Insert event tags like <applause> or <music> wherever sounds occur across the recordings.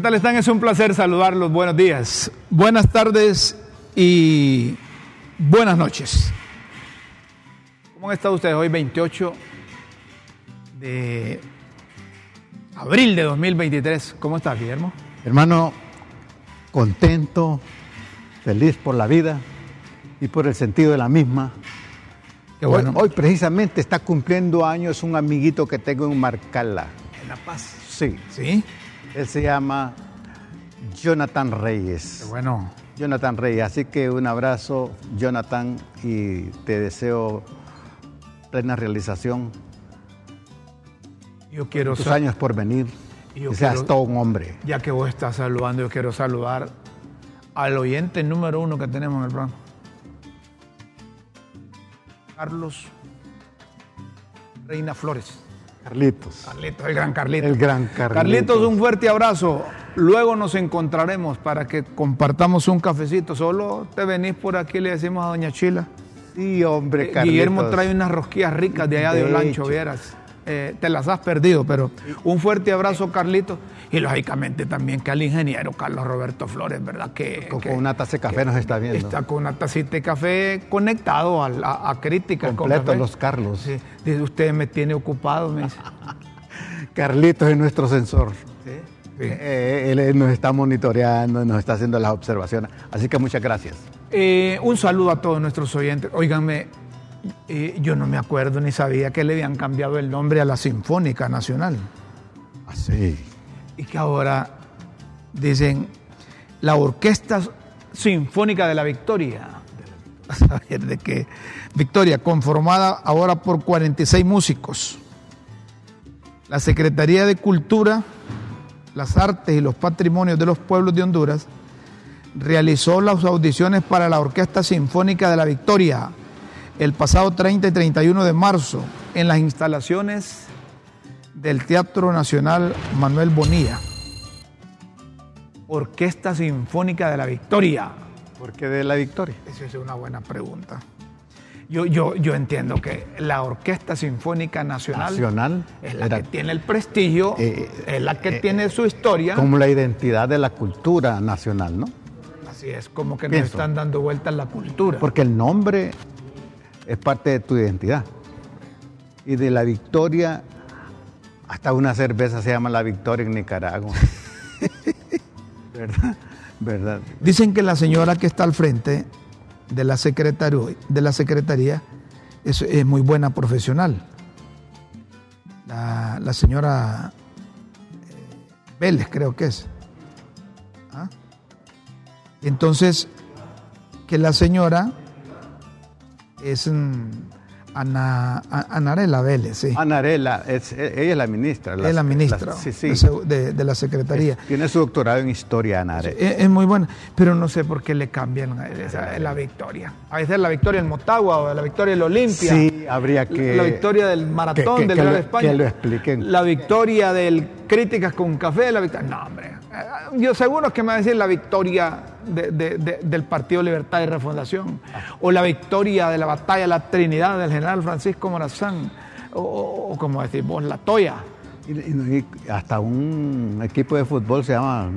¿Qué tal están? Es un placer saludarlos. Buenos días, buenas tardes y buenas noches. ¿Cómo han estado ustedes hoy 28 de abril de 2023? ¿Cómo está, Guillermo? Hermano, contento, feliz por la vida y por el sentido de la misma. Qué bueno. Hoy, hoy precisamente está cumpliendo años un amiguito que tengo en Marcala. En La Paz. Sí, ¿Sí? Él se llama Jonathan Reyes. Qué bueno. Jonathan Reyes, así que un abrazo, Jonathan, y te deseo plena realización. Yo quiero Tus años por venir. Y yo Que seas quiero- todo un hombre. Ya que vos estás saludando, yo quiero saludar al oyente número uno que tenemos en el programa. Carlos Reina Flores. Carlitos. Carlitos, el gran Carlitos. El gran Carlitos. Carlitos, un fuerte abrazo. Luego nos encontraremos para que compartamos un cafecito. Solo te venís por aquí, le decimos a Doña Chila. Sí, hombre, Eh, Carlitos. Guillermo trae unas rosquillas ricas de allá de, De Olancho, hecho. vieras. Eh, te las has perdido, pero un fuerte abrazo, Carlitos. Y lógicamente también que al ingeniero Carlos Roberto Flores, ¿verdad? Que, Con, que una taza de café nos está viendo. está con una tacita de café conectado a, a, a críticas. Completo, los Carlos. Sí, dice, usted me tiene ocupado, me dice. <laughs> Carlitos es nuestro sensor. Sí. Eh, él nos está monitoreando, nos está haciendo las observaciones. Así que muchas gracias. Eh, un saludo a todos nuestros oyentes. Óiganme, eh, yo no me acuerdo ni sabía que le habían cambiado el nombre a la Sinfónica Nacional. Así. Y que ahora dicen la Orquesta Sinfónica de la Victoria. A saber de qué. Victoria, conformada ahora por 46 músicos. La Secretaría de Cultura, las Artes y los Patrimonios de los Pueblos de Honduras realizó las audiciones para la Orquesta Sinfónica de la Victoria el pasado 30 y 31 de marzo en las instalaciones del Teatro Nacional Manuel Bonilla. Orquesta Sinfónica de la Victoria. ¿Por qué de la victoria? Esa es una buena pregunta. Yo, yo, yo entiendo que la Orquesta Sinfónica Nacional, Nacional es la era que tiene el prestigio, Eh, es la que eh, tiene su historia. como la identidad de la cultura nacional, ¿no? Así es, como que nos están dando vueltas la cultura. Porque el nombre es parte de tu identidad. Y de la victoria, hasta una cerveza se llama la victoria en Nicaragua. <laughs> ¿Verdad? ¿Verdad? Dicen que la señora que está al frente de la, de la secretaría es, es muy buena profesional. La, la señora eh, Vélez, creo que es. ¿Ah? Entonces, que la señora es Ana, Anarela Vélez, sí. Anarela, es, ella es la ministra. es la ministra sí, sí. de la secretaría. Tiene su doctorado en historia, Anarela. Es, es muy buena, pero no sé por qué le cambian esa- la victoria. A veces la victoria en Motagua o la victoria en Olimpia. Sí, habría que... La victoria del maratón que- que- del lo- España. que lo expliquen. La victoria del Críticas con Café. La victoria. No, hombre. Yo seguro que me va a decir la victoria de- de- de- del Partido Libertad y Refundación. O la victoria de la batalla de la Trinidad del general Francisco Morazán. O, como decir vos, la Toya. Y, hasta un equipo de fútbol se llama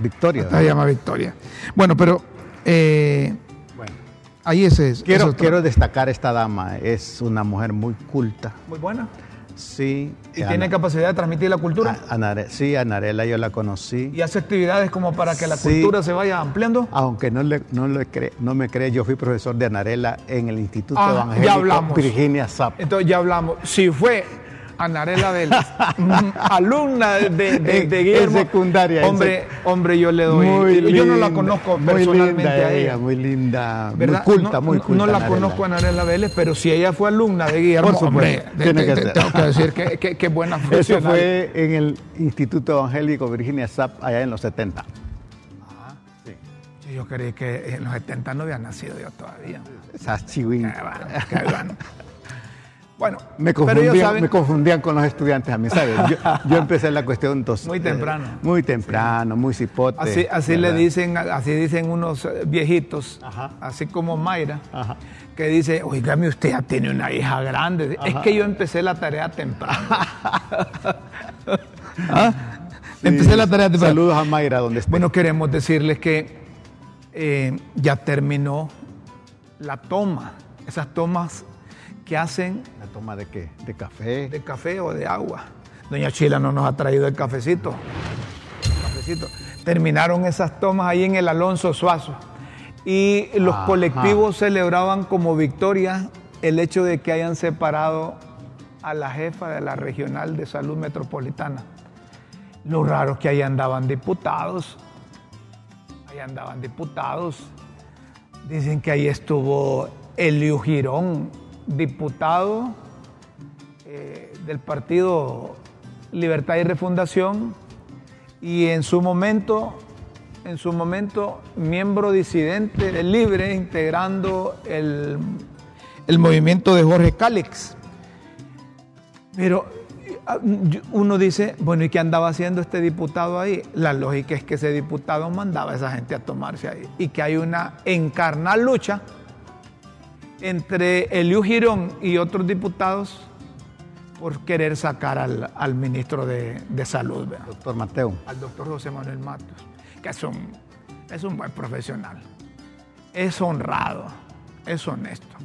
Victoria. Se llama victoria. Bueno, pero eh, Bueno, ahí ese es. quiero, quiero destacar esta dama. Es una mujer muy culta. Muy buena. Sí. Y Ana- tiene capacidad de transmitir la cultura. A- Anare- sí, Anarela yo la conocí. y hace actividades como para que la Sí. cultura se vaya ampliando. Aunque no, le, no, le cree- no me cree, yo fui profesor de Anarela en el Instituto Ah, ya Evangélico hablamos. Virginia Zap. Entonces ya hablamos. Si fue Anarela Vélez, <laughs> alumna de, de, de Guillermo. secundaria. Hombre, hombre, yo le doy. yo no la conozco personalmente a ella. Muy linda, ¿verdad? muy culta, muy culta. No, la conozco a Anarela Vélez, pero si ella fue alumna de Guillermo, Por hombre, tiene que ser. tengo que decir que, que, buena <laughs> Eso fue en el Instituto Evangélico Virginia Sapp allá en los 70. Ah, sí. Yo creí que en los 70 no había nacido yo todavía. Esa chivín. <laughs> Bueno, me confundían, me confundían con los estudiantes a mí, ¿sabes? Yo, <laughs> empecé la cuestión entonces, muy temprano. Eh, muy temprano, muy cipote. Así, así le dicen, así dicen unos eh, viejitos, así como Mayra, que dice, oígame, usted ya tiene una hija grande. Es que yo empecé la tarea temprano. <laughs> ¿Ah? Empecé la tarea temprano. Saludos a Mayra, donde está. Bueno, queremos decirles que eh, ya terminó la toma, esas tomas que hacen... ¿La toma de qué? ¿De café? De café o de agua. Doña Chila no nos ha traído el cafecito. cafecito. Terminaron esas tomas ahí en el Alonso Suazo. Y los colectivos celebraban como victoria el hecho de que hayan separado a la jefa de la Regional de Salud Metropolitana. Lo raro es que ahí andaban diputados. Ahí andaban diputados. Dicen que ahí estuvo Elio Girón, diputado eh, del partido Libertad y Refundación y en su momento, en su momento, miembro disidente libre, integrando el, el movimiento de Jorge Cálix. Pero ah, uno dice, bueno, ¿y qué andaba haciendo este diputado ahí? La lógica es que ese diputado mandaba a esa gente a tomarse ahí y que hay una encarnada lucha entre Eliu Girón y otros diputados por querer sacar al, ministro de, Salud. Doctor Mateo. Al doctor José Manuel Matos, que es un, es un buen profesional. Es honrado, es honesto.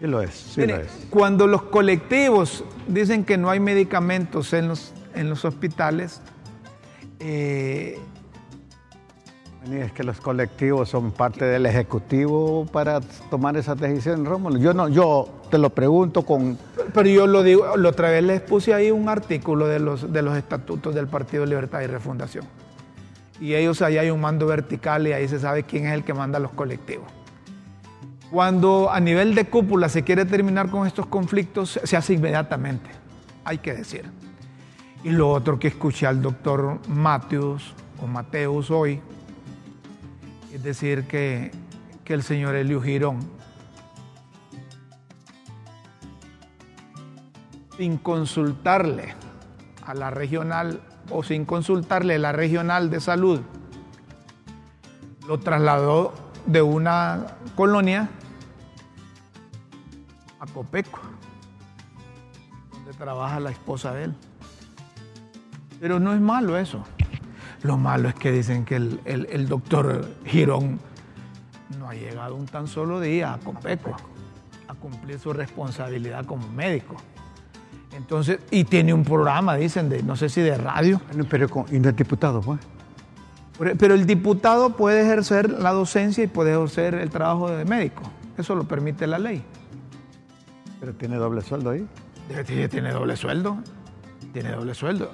Y lo es, sí lo es. Cuando los colectivos dicen que no hay medicamentos en los, en los hospitales, eh, es que los colectivos son parte del Ejecutivo para tomar esas decisiones, Rómulo. Yo no, yo te lo pregunto con... Pero yo lo digo, la otra vez les puse ahí un artículo de los, de los estatutos del Partido Libertad y Refundación. Y ellos ahí hay un mando vertical y ahí se sabe quién es el que manda los colectivos. Cuando a nivel de cúpula se quiere terminar con estos conflictos, se hace inmediatamente, hay que decir. Y lo otro que escuché al doctor Mateus o Mateus hoy, es decir, que, el señor Elio Girón, sin consultarle a la regional o sin consultarle a la regional de salud, lo trasladó de una colonia a Copeco, donde trabaja la esposa de él. Pero no es malo eso. Lo malo es que dicen que el, doctor Girón no ha llegado un tan solo día a Copeco a cumplir su responsabilidad como médico. Entonces, y tiene un programa, dicen, de no sé si de radio. Pero, y no es diputado, pues. Pero el diputado puede ejercer la docencia y puede ejercer el trabajo de médico. Eso lo permite la ley. Pero tiene doble sueldo ahí. Tiene doble sueldo. Tiene doble sueldo.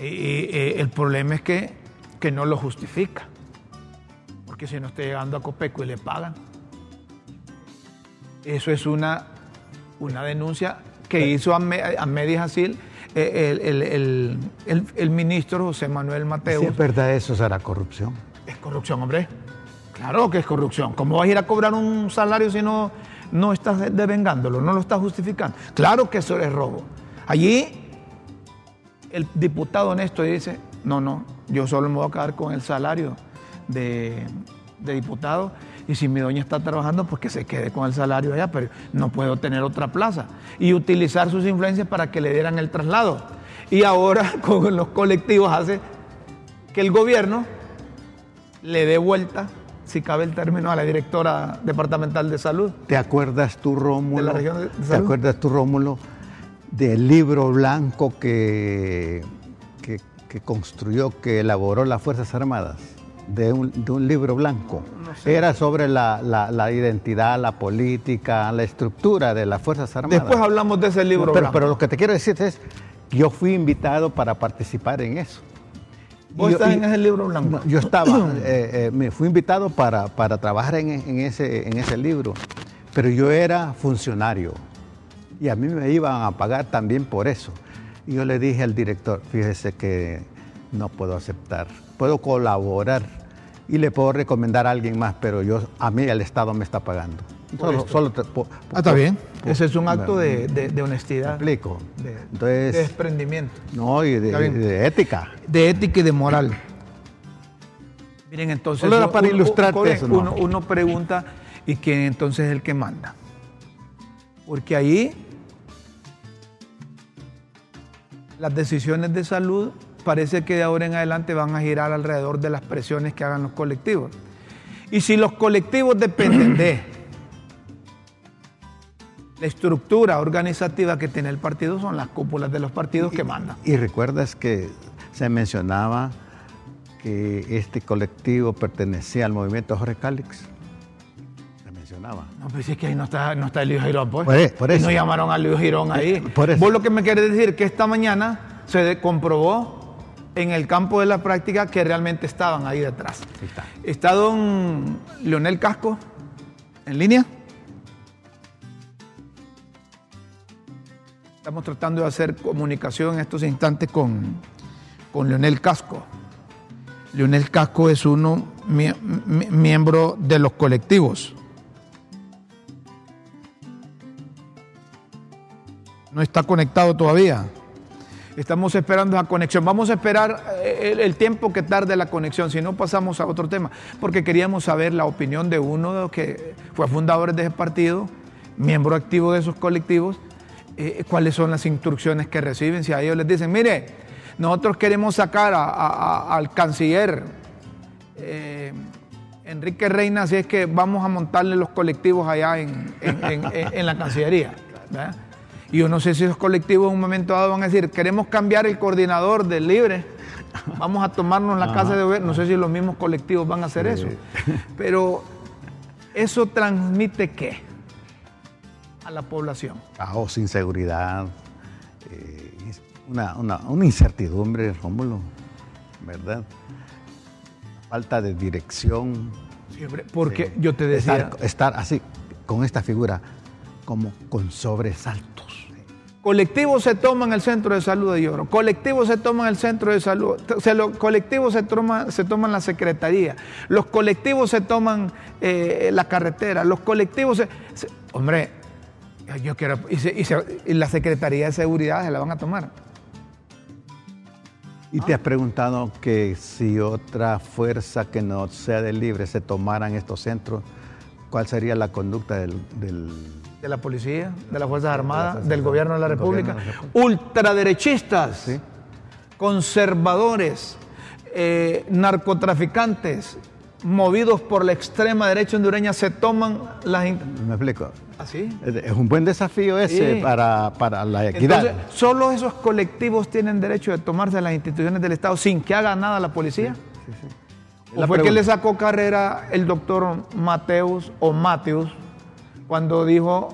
Y, el problema es que, que, no lo justifica. Porque si no está llegando a Copeco y le pagan. Eso es una, una denuncia que hizo a, a Medis Asil eh, el, el, ministro José Manuel Mateo. Si es verdad eso, será corrupción. Es corrupción, hombre. Claro que es corrupción. ¿Cómo vas a ir a cobrar un salario si no, no estás devengándolo, no lo estás justificando? Claro que eso es robo. Allí el diputado honesto dice, no, no, yo solo me voy a quedar con el salario de, diputado y si mi doña está trabajando, pues que se quede con el salario allá, pero no puedo tener otra plaza. Y utilizar sus influencias para que le dieran el traslado. Y ahora <laughs> con los colectivos hace que el gobierno le dé vuelta, si cabe el término, a la directora departamental de salud. ¿Te acuerdas tú, Rómulo? De la región de, ¿Te acuerdas tú, Rómulo? Del libro blanco que, que, construyó, que elaboró las Fuerzas Armadas, de un, libro blanco. Era sobre la, identidad, la política, la estructura de las Fuerzas Armadas. Después hablamos de ese libro pero, blanco. Pero lo que te quiero decir es yo fui invitado para participar en eso. ¿Vos yo- estás y- en ese libro blanco? Yo estaba, <clears throat> eh, eh, me fui invitado para, para trabajar en, en ese, en ese libro, pero yo era funcionario y a mí me iban a pagar también por eso. Y yo le dije al director, fíjese que no puedo aceptar, puedo colaborar y le puedo recomendar a alguien más, pero yo a mí el Estado me está pagando. Solo, solo te- po- Ah, está bien. po- Ese es un acto de, de- de ¿Me honestidad, explico? de, de Entonces, desprendimiento, no, y de, ética. de ética y de moral. Miren, entonces. Solo era para uno- ilustrarte uno, eso, ¿no? Uno, uno pregunta, ¿y quién entonces es el que manda? Porque ahí las decisiones de salud parece que de ahora en adelante van a girar alrededor de las presiones que hagan los colectivos. Y si los colectivos dependen de <clears throat> la estructura organizativa que tiene el partido, son las cúpulas de los partidos que mandan. Y recuerdas que se mencionaba que este colectivo pertenecía al movimiento Jorge Cálix. No, pues es que ahí no está, no está el Luis Girón, pues. Por e- por Y eso. no llamaron a Luis Girón ahí. Por eso. Vos lo que me querés decir que esta mañana se comprobó en el campo de la práctica que realmente estaban ahí detrás. Ahí está. Está don Leonel Casco en línea. Estamos tratando de hacer comunicación en estos instantes con, con Leonel Casco. Leonel Casco es uno mie- mi- miembro de los colectivos. No está conectado todavía. Estamos esperando la conexión. Vamos a esperar eh, el, tiempo que tarde la conexión, si no pasamos a otro tema, porque queríamos saber la opinión de uno de los que fue fundador de ese partido, miembro activo de esos colectivos, eh, cuáles son las instrucciones que reciben. Si a ellos les dicen, mire, nosotros queremos sacar a- al canciller eh, Enrique Reina, así es que vamos a montarle los colectivos allá en- en la Cancillería. ¿verdad? Y yo no sé si esos colectivos en un momento dado van a decir, queremos cambiar el coordinador del Libre, vamos a tomarnos la casa de gobierno. No sé si los mismos colectivos van a hacer eso. Pero eso transmite qué a la población. Caos, inseguridad, eh, una, una- una incertidumbre, Rómulo, ¿verdad? Falta de dirección. Siempre, porque Sí. yo te decía, Estar, estar así, con esta figura, como con sobresaltos. Colectivos se toman el centro de salud de Lloro, colectivos se toman el centro de salud, o sea, los colectivos se, toma- se toman la secretaría, los colectivos se toman eh, la carretera, los colectivos se, se- hombre, yo quiero, y, se- se- la Secretaría de Seguridad se la van a tomar. ¿Y te has preguntado que si otra fuerza que no sea del libre se tomaran estos centros, cuál sería la conducta del- De la policía, de las Fuerzas Armadas, del gobierno de la República, ultraderechistas, Sí. conservadores, eh, narcotraficantes, movidos por la extrema derecha hondureña, se toman las... ¿Me explico? ¿Así? Es es un buen desafío ese Sí. para, para la equidad. Entonces, ¿solo esos colectivos tienen derecho de tomarse las instituciones del Estado sin que haga nada la policía? ¿O La fue que pregunta. le sacó carrera el doctor Mateus o Mateus cuando dijo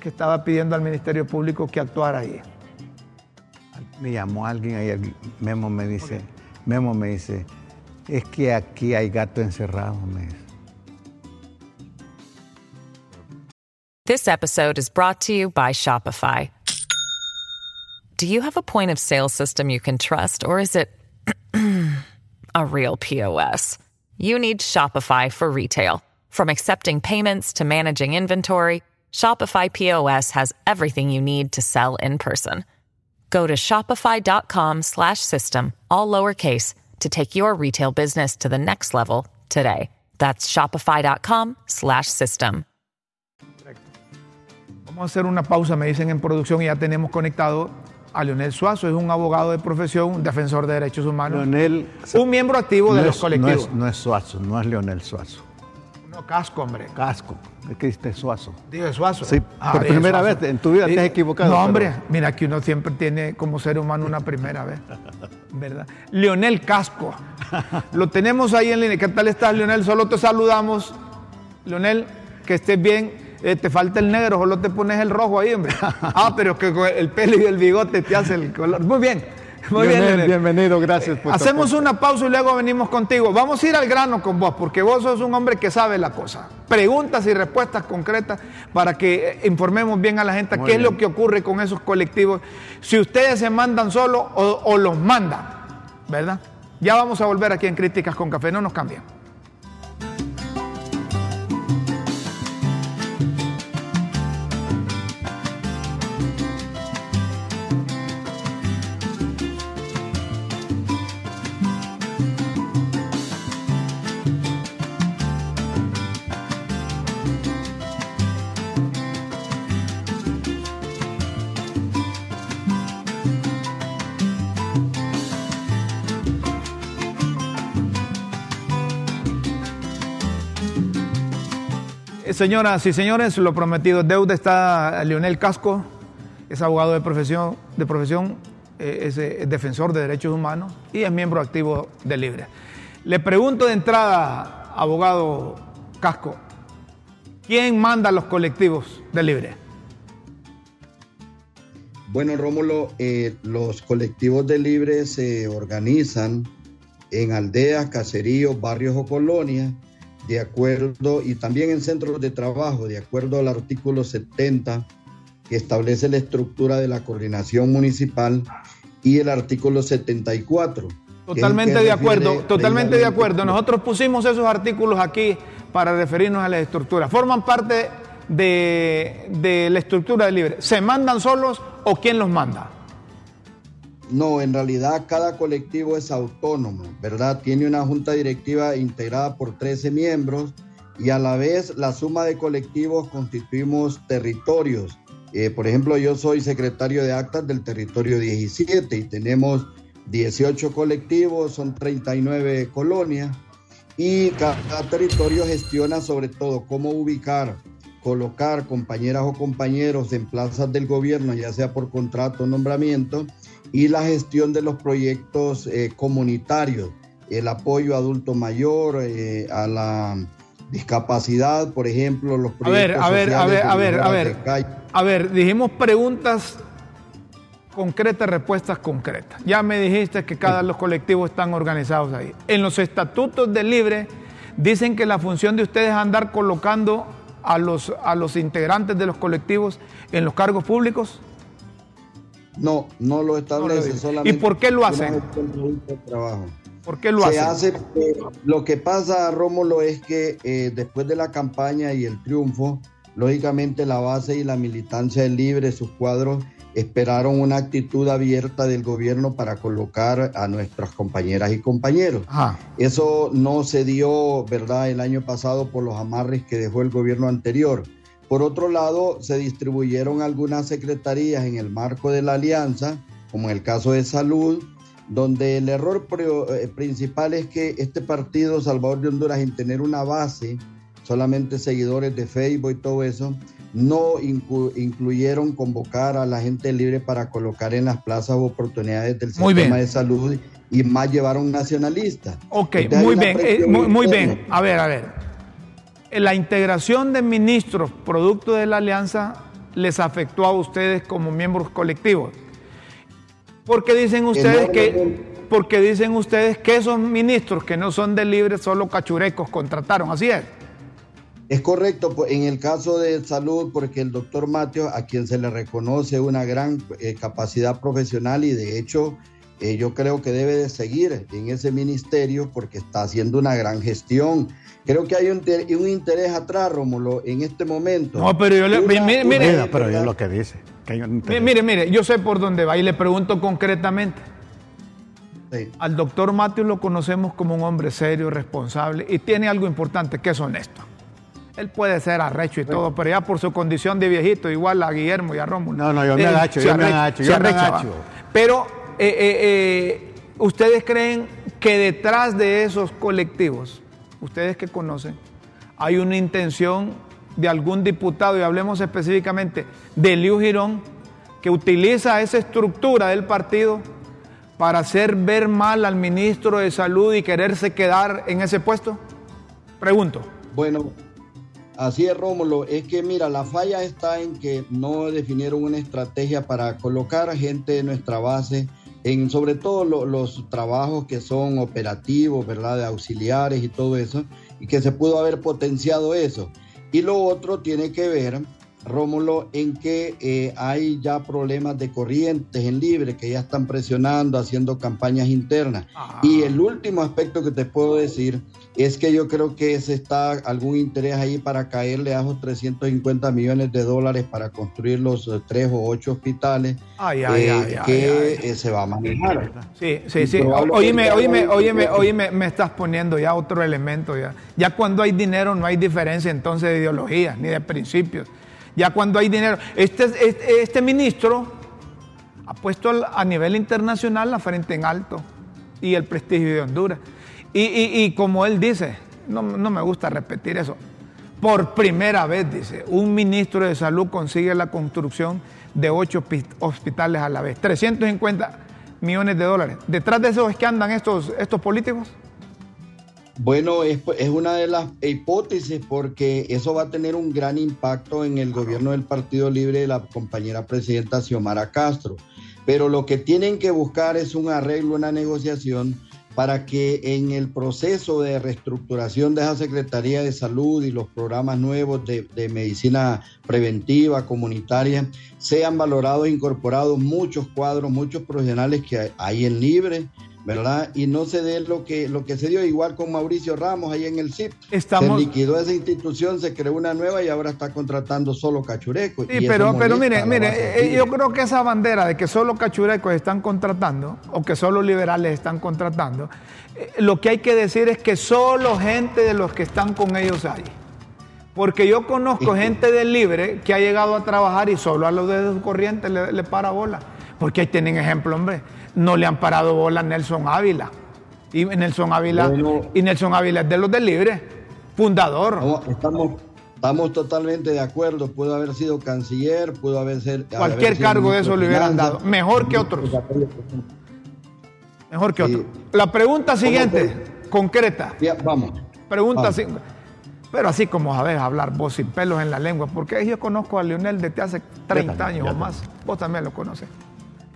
que estaba pidiendo al Ministerio Público que actuara ahí? Me llamó alguien ayer, Memo me dice, Memo me dice, es que aquí hay gato encerrado, me dice. This episode is brought to you by Shopify. Do you have a point of sale system you can trust, or is it <clears throat> a real POS? You need Shopify for retail. From accepting payments to managing inventory, Shopify POS has everything you need to sell in person. Go to shopify.com slash system, all lowercase, to take your retail business to the next level today. That's shopify.com slash system. Vamos a hacer una pausa, me dicen en producción, y ya tenemos conectado a Leonel Suazo, es un abogado de profesión, un defensor de derechos humanos, Leonel... un miembro activo de no los es, colectivos. No es, no es Suazo, no es Leonel Suazo. No, casco, hombre. Casco, es que es Suazo. Dije Suazo. Sí, por dije primera Suazo. vez en tu vida te has equivocado, No, pero- hombre, mira que uno siempre tiene como ser humano una primera vez. <laughs> ¿Verdad? Leonel Casco. Lo tenemos ahí en línea. ¿Qué tal estás, Leonel? Solo te saludamos. Leonel, que estés bien. eh, te falta el negro, solo te pones el rojo ahí, hombre. <laughs> ah, pero que el pelo y el bigote te hace el color. Muy bien. <laughs> Muy bien, bienvenido, gracias. Por Hacemos una pausa y luego venimos contigo. Vamos a ir al grano con vos, porque vos sos un hombre que sabe la cosa. Preguntas y respuestas concretas para que informemos bien a la gente qué es lo que ocurre con esos colectivos. Si ustedes se mandan solos o, o los mandan, ¿verdad? Ya vamos a volver aquí en Críticas con Café, no nos cambien. Señoras y señores, lo prometido deuda está Leonel Casco, es abogado de profesión, de profesión eh, es, eh, defensor de derechos humanos y es miembro activo de Libre. Le pregunto de entrada, abogado Casco, ¿quién manda los colectivos de Libre? Bueno, Rómulo, eh, los colectivos de Libre se organizan en aldeas, caseríos, barrios o colonias de acuerdo, y también en centros de trabajo, de acuerdo al artículo 70 que establece la estructura de la coordinación municipal y el artículo 74. Totalmente de acuerdo, totalmente de acuerdo. Nosotros pusimos esos artículos aquí para referirnos a la estructura. Forman parte de, de la estructura de libre. ¿Se mandan solos o quién los manda? No, en realidad cada colectivo es autónomo, ¿verdad? Tiene una junta directiva integrada por 13 miembros y a la vez la suma de colectivos constituimos territorios. Eh, por ejemplo, yo soy secretario de actas del territorio 17 y tenemos 18 colectivos, son 39 colonias y cada territorio gestiona sobre todo cómo ubicar, colocar compañeras o compañeros en plazas del gobierno, ya sea por contrato o nombramiento, y la gestión de los proyectos eh, comunitarios, el apoyo a adulto mayor, eh, a la discapacidad, por ejemplo, los proyectos. A ver, a ver, a ver, a ver, a ver. A ver, dijimos preguntas concretas, respuestas concretas. Ya me dijiste que cada los colectivos están organizados ahí. En los estatutos del Libre dicen que la función de ustedes es andar colocando a los, a los integrantes de los colectivos en los cargos públicos. No, no lo establece solamente. ¿Y por qué lo hacen? ¿Por qué lo Se Hace, lo que pasa, Rómulo, es que eh, después de la campaña y el triunfo, lógicamente la base y la militancia del Libre, sus cuadros, esperaron una actitud abierta del gobierno para colocar a nuestras compañeras y compañeros. Eso no se dio, ¿verdad?, el año pasado por los amarres que dejó el gobierno anterior. Por otro lado, se distribuyeron algunas secretarías en el marco de la alianza, como en el caso de salud, donde el error eh, principal es que este partido Salvador de Honduras, en tener una base, solamente seguidores de Facebook y todo eso, no incluyeron convocar a la gente libre para colocar en las plazas oportunidades del sistema de salud y más llevaron nacionalistas. Ok, muy bien, eh, muy bien. A ver, a ver la integración de ministros producto de la alianza les afectó a ustedes como miembros colectivos. Porque dicen ustedes que porque dicen ustedes que esos ministros que no son de libre solo cachurecos contrataron, así es. Es correcto, pues, en el caso de salud, porque el doctor Mateo, a quien se le reconoce una gran eh, capacidad profesional y de hecho eh, yo creo que debe de seguir en ese ministerio porque está haciendo una gran gestión Creo que hay un, interés atrás, Rómulo, en este momento. No, pero yo le. mire, mire, pero yo lo que dice. mire, mire, yo sé por dónde va y le pregunto concretamente. Al doctor Mateo lo conocemos como un hombre serio, responsable y tiene algo importante, que es honesto. Él puede ser arrecho y todo, pero ya por su condición de viejito, igual a Guillermo y a Rómulo. No, no, yo me agacho, yo me agacho, yo me agacho. Pero eh, eh, eh, ustedes creen que detrás de esos colectivos ustedes que conocen, hay una intención de algún diputado, y hablemos específicamente de Liu Girón, que utiliza esa estructura del partido para hacer ver mal al ministro de Salud y quererse quedar en ese puesto? Pregunto. Bueno, Así es, Rómulo. Es que, mira, la falla está en que no definieron una estrategia para colocar gente de nuestra base en sobre todo los trabajos que son operativos, ¿verdad? De auxiliares y todo eso, y que se pudo haber potenciado eso. Y lo otro tiene que ver Rómulo, en que eh, hay ya problemas de corrientes en libre que ya están presionando, haciendo campañas internas. Ah. Y el último aspecto que te puedo decir es que yo creo que se está algún interés ahí para caerle a esos 350 millones de dólares para construir los eh, tres o ocho hospitales eh, que se va a manejar. Sí, sí, sí. Oíme, oíme, oíme, oíme, me estás poniendo ya otro elemento. Ya. ya cuando hay dinero no hay diferencia entonces de ideología ni de principios ya cuando hay dinero. Este, este, este, ministro ha puesto a nivel internacional la frente en alto y el prestigio de Honduras. Y, como él dice, no, me gusta repetir eso, por primera vez, dice, un ministro de salud consigue la construcción de ocho hospitales a la vez, 350 millones de dólares. Detrás de eso es que andan estos, estos políticos. Bueno, es, una de las hipótesis porque eso va a tener un gran impacto en el gobierno del Partido Libre de la compañera presidenta Xiomara Castro. Pero lo que tienen que buscar es un arreglo, una negociación para que en el proceso de reestructuración de esa Secretaría de Salud y los programas nuevos de, de medicina preventiva, comunitaria, sean valorados e incorporados muchos cuadros, muchos profesionales que hay en libre, ¿verdad? Y no se dé lo que, lo que se dio igual con Mauricio Ramos ahí en el CIP. Estamos... Se liquidó esa institución, se creó una nueva y ahora está contratando solo cachurecos. Sí, pero, pero mire, mire, eh, yo creo que esa bandera de que solo cachurecos están contratando o que solo liberales están contratando, eh, lo que hay que decir es que solo gente de los que están con ellos hay. Porque yo conozco gente del libre que ha llegado a trabajar y solo a los de su corriente le, le para bola. Porque ahí tienen ejemplo, hombre no le han parado bola a Nelson Ávila. Y Nelson Ávila, y Nelson Ávila es de los del Libre, fundador. estamos, estamos totalmente de acuerdo. Pudo haber sido canciller, pudo haber sido. Cualquier cargo de eso le hubieran dado. Mejor que otros. Mejor que otros. La pregunta siguiente, concreta. vamos. Pregunta Pero así como sabes hablar vos sin pelos en la lengua, porque yo conozco a Leonel desde hace 30 años o más. Vos también lo conoces.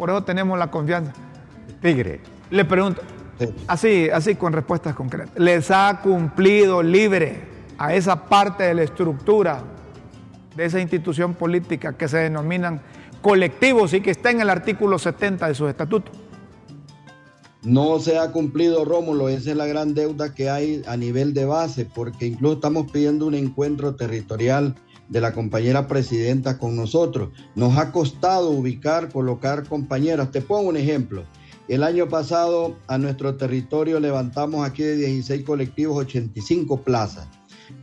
Por eso tenemos la confianza. Tigre. Le pregunto, así, así con respuestas concretas. ¿Les ha cumplido libre a esa parte de la estructura de esa institución política que se denominan colectivos y que está en el artículo 70 de sus estatutos? No se ha cumplido, Rómulo, esa es la gran deuda que hay a nivel de base, porque incluso estamos pidiendo un encuentro territorial de la compañera presidenta con nosotros. Nos ha costado ubicar, colocar compañeras. Te pongo un ejemplo. El año pasado a nuestro territorio levantamos aquí de 16 colectivos 85 plazas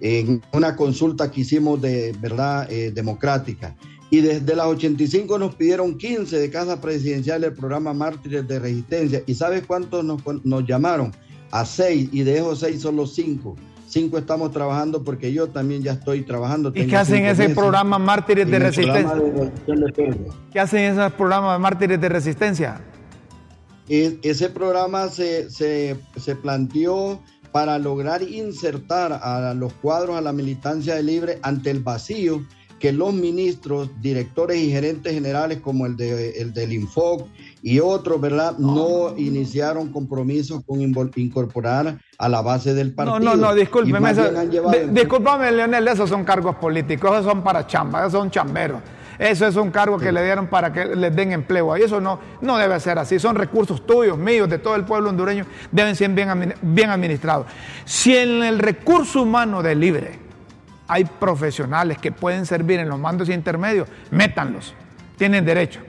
en una consulta que hicimos de verdad eh, democrática. Y desde las 85 nos pidieron 15 de casa presidencial del programa Mártires de Resistencia. ¿Y sabes cuántos nos, llamaron? A 6 y de esos 6 solo 5 cinco estamos trabajando porque yo también ya estoy trabajando. ¿Y qué hacen ese programa Mártires de Resistencia? ¿Qué hacen esos programas Mártires de Resistencia? ese programa se, se, se, planteó para lograr insertar a los cuadros a la militancia de libre ante el vacío que los ministros, directores y gerentes generales como el, de, el del Infoc y otros, ¿verdad? No iniciaron compromisos con incorporar a la base del partido. No, no, no, discúlpeme. discúlpame, Leonel, esos son cargos políticos, esos son para chamba, esos son chamberos. Eso es un cargo que le dieron para que les den empleo. Y eso no, no debe ser así. Son recursos tuyos, míos, de todo el pueblo hondureño. Deben ser bien, bien administrados. Si en el recurso humano de libre hay profesionales que pueden servir en los mandos intermedios, métanlos. Tienen derecho.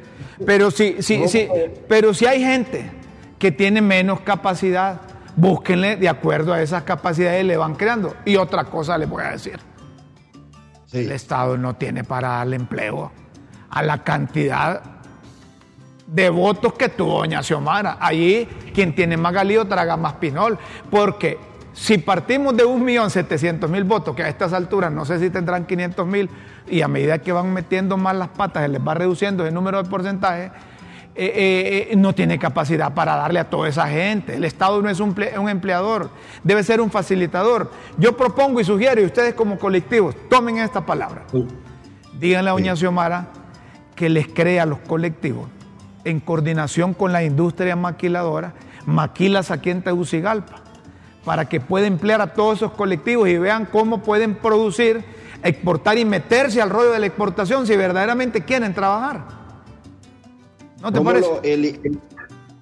Pero si, si, si, pero si hay gente que tiene menos capacidad, búsquenle de acuerdo a esas capacidades y le van creando. Y otra cosa les voy a decir. El Estado no tiene para darle empleo a la cantidad de votos que tuvo doña Xiomara. Allí quien tiene más galío traga más pinol, porque si partimos de 1.700.000 votos, que a estas alturas no sé si tendrán 500.000, y a medida que van metiendo más las patas se les va reduciendo el número de porcentaje, eh, eh, no tiene capacidad para darle a toda esa gente. El Estado no es un, empleador, debe ser un facilitador. Yo propongo y sugiero, y ustedes como colectivos, tomen esta palabra. Díganle a doña Xiomara que les crea a los colectivos, en coordinación con la industria maquiladora, maquilas aquí en Tegucigalpa, para que pueda emplear a todos esos colectivos y vean cómo pueden producir, exportar y meterse al rollo de la exportación si verdaderamente quieren trabajar. ¿No te parece?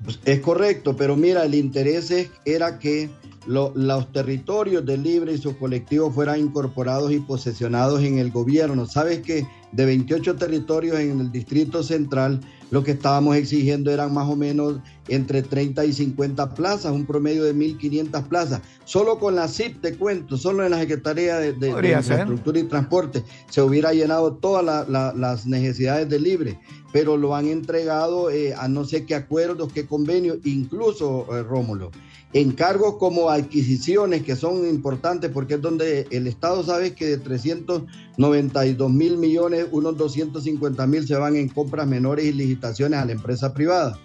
Pues, es correcto, pero mira, el interés era que los territorios de Libre y sus colectivos fueran incorporados y posesionados en el gobierno. Sabes que de 28 territorios en el Distrito Central, lo que estábamos exigiendo eran más o menos entre 30 y 50 plazas, un promedio de 1.500 plazas. Solo con la CIP, te cuento, solo en la Secretaría de, Infraestructura y Transporte se hubiera llenado todas las necesidades de Libre, pero lo han entregado eh, a no sé qué acuerdos, qué convenios, incluso, eh, Rómulo encargos como adquisiciones que son importantes porque es donde el Estado sabe que de 392 mil millones, unos 250 mil se van en compras menores y licitaciones a la empresa privada.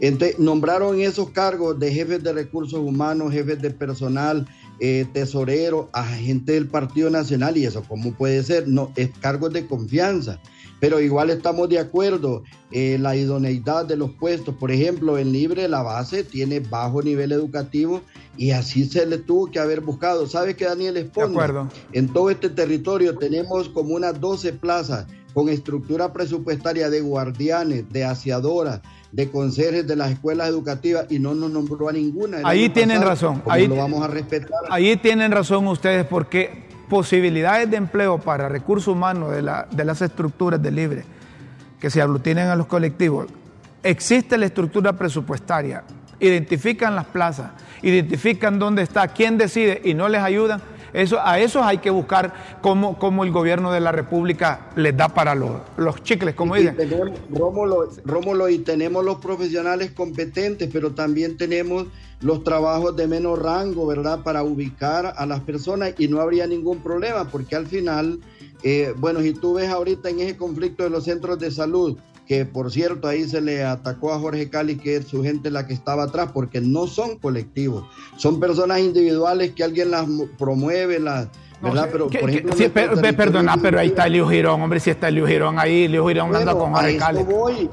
Entonces, nombraron esos cargos de jefes de recursos humanos, jefes de personal, eh, tesorero, agente del Partido Nacional y eso, ¿cómo puede ser? No, es cargos de confianza pero igual estamos de acuerdo, eh, la idoneidad de los puestos, por ejemplo, en Libre la base tiene bajo nivel educativo y así se le tuvo que haber buscado. ¿Sabe que Daniel Esponda? En todo este territorio tenemos como unas 12 plazas con estructura presupuestaria de guardianes, de aseadoras, de conserjes de las escuelas educativas y no nos nombró a ninguna. Ahí tienen razón. Ahí lo vamos a respetar. Ahí tienen razón ustedes porque posibilidades de empleo para recursos humanos de, las estructuras de libre que se aglutinen a los colectivos, existe la estructura presupuestaria, identifican las plazas, identifican dónde está, quién decide y no les ayudan, eso, a esos hay que buscar cómo, cómo, el gobierno de la República les da para los, los chicles, como dicen. Rómulo, Rómulo, y tenemos los profesionales competentes, pero también tenemos los trabajos de menos rango, ¿verdad? Para ubicar a las personas y no habría ningún problema, porque al final, eh, bueno, si tú ves ahorita en ese conflicto de los centros de salud, que por cierto ahí se le atacó a Jorge Cali, que es su gente la que estaba atrás, porque no son colectivos, son personas individuales que alguien las promueve, las... ¿verdad? pero, por ejemplo, perdona, pero ahí está Elio Girón, hombre, si está Elio Girón ahí, Elio Girón anda con Jorge Cali. Voy,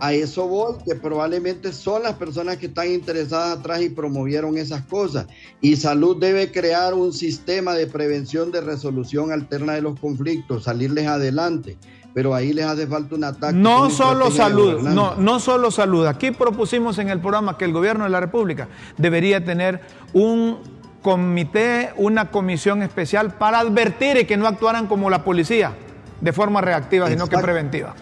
a eso voy, que probablemente son las personas que están interesadas atrás y promovieron esas cosas. Y salud debe crear un sistema de prevención de resolución alterna de los conflictos, salirles adelante. Pero ahí les hace falta un ataque. No solo salud, no, no solo salud. Aquí propusimos en el programa que el gobierno de la República debería tener un comité, una comisión especial para advertir y que no actuaran como la policía de forma reactiva, sino que preventiva.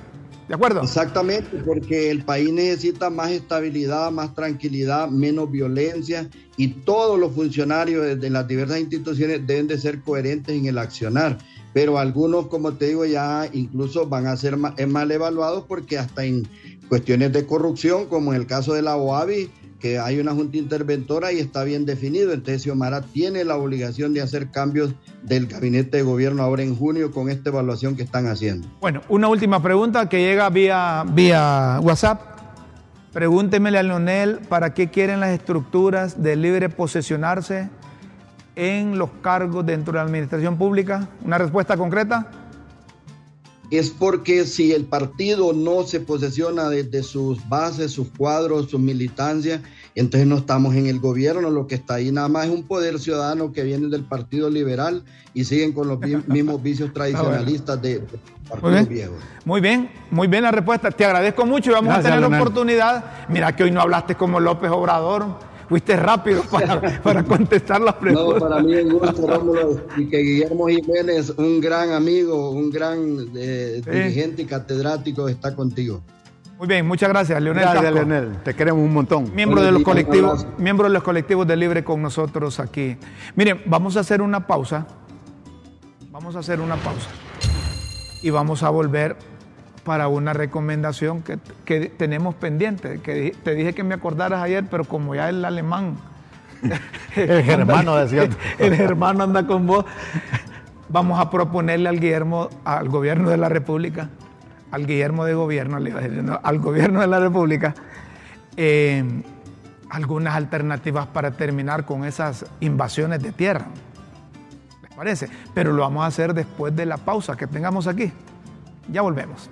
¿De acuerdo? Exactamente, porque el país necesita más estabilidad, más tranquilidad, menos violencia y todos los funcionarios de las diversas instituciones deben de ser coherentes en el accionar. Pero algunos, como te digo, ya incluso van a ser mal evaluados porque hasta en cuestiones de corrupción, como en el caso de la OAVI, que hay una junta interventora y está bien definido. Entonces, Xiomara tiene la obligación de hacer cambios del gabinete de gobierno ahora en junio con esta evaluación que están haciendo. Bueno, una última pregunta que llega vía, vía WhatsApp. Pregúntemele a Leonel para qué quieren las estructuras de libre posesionarse en los cargos dentro de la administración pública. ¿Una respuesta concreta? es porque si el partido no se posesiona desde sus bases, sus cuadros, su militancia, entonces no estamos en el gobierno, lo que está ahí nada más es un poder ciudadano que viene del Partido Liberal y siguen con los <laughs> mismos vicios tradicionalistas de, partidos viejos. Muy bien, muy bien la respuesta. Te agradezco mucho y vamos a tener la oportunidad. Mira que hoy no hablaste como López Obrador fuiste rápido para, contestar las preguntas. No, para mí es un gusto, Rómulo, y que Guillermo Jiménez, un gran amigo, un gran eh, dirigente y catedrático, está contigo. Muy bien, muchas gracias, Leonel. Gracias, Leonel. Te queremos un montón. Miembro de los colectivos, miembro de los colectivos de Libre con nosotros aquí. Miren, vamos a hacer una pausa. Vamos a hacer una pausa. Y vamos a volver para una recomendación que, tenemos pendiente, que te dije que me acordaras ayer, pero como ya el alemán... <laughs> el germano decía. <laughs> El germano anda con vos. Vamos a proponerle al Guillermo, al gobierno de la República, al Guillermo de gobierno, al gobierno de la República, eh, algunas alternativas para terminar con esas invasiones de tierra. ¿Les parece? Pero lo vamos a hacer después de la pausa que tengamos aquí. Ya volvemos.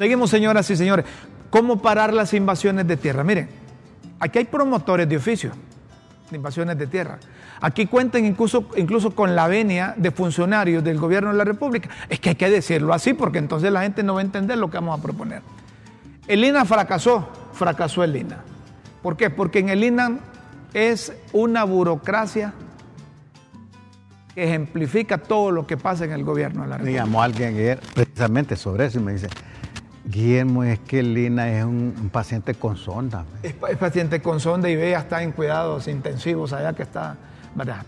Seguimos, señoras y señores. ¿Cómo parar las invasiones de tierra? Miren, aquí hay promotores de oficio de invasiones de tierra. Aquí cuentan incluso, incluso con la venia de funcionarios del gobierno de la República. Es que hay que decirlo así porque entonces la gente no va a entender lo que vamos a proponer. El INA fracasó, fracasó el INA. ¿Por qué? Porque en el INA es una burocracia que ejemplifica todo lo que pasa en el gobierno de la República. Digamos, alguien precisamente sobre eso y me dice, Guillermo, es que Lina es un, paciente con sonda. Es, paciente con sonda y vea, está en cuidados intensivos allá que está.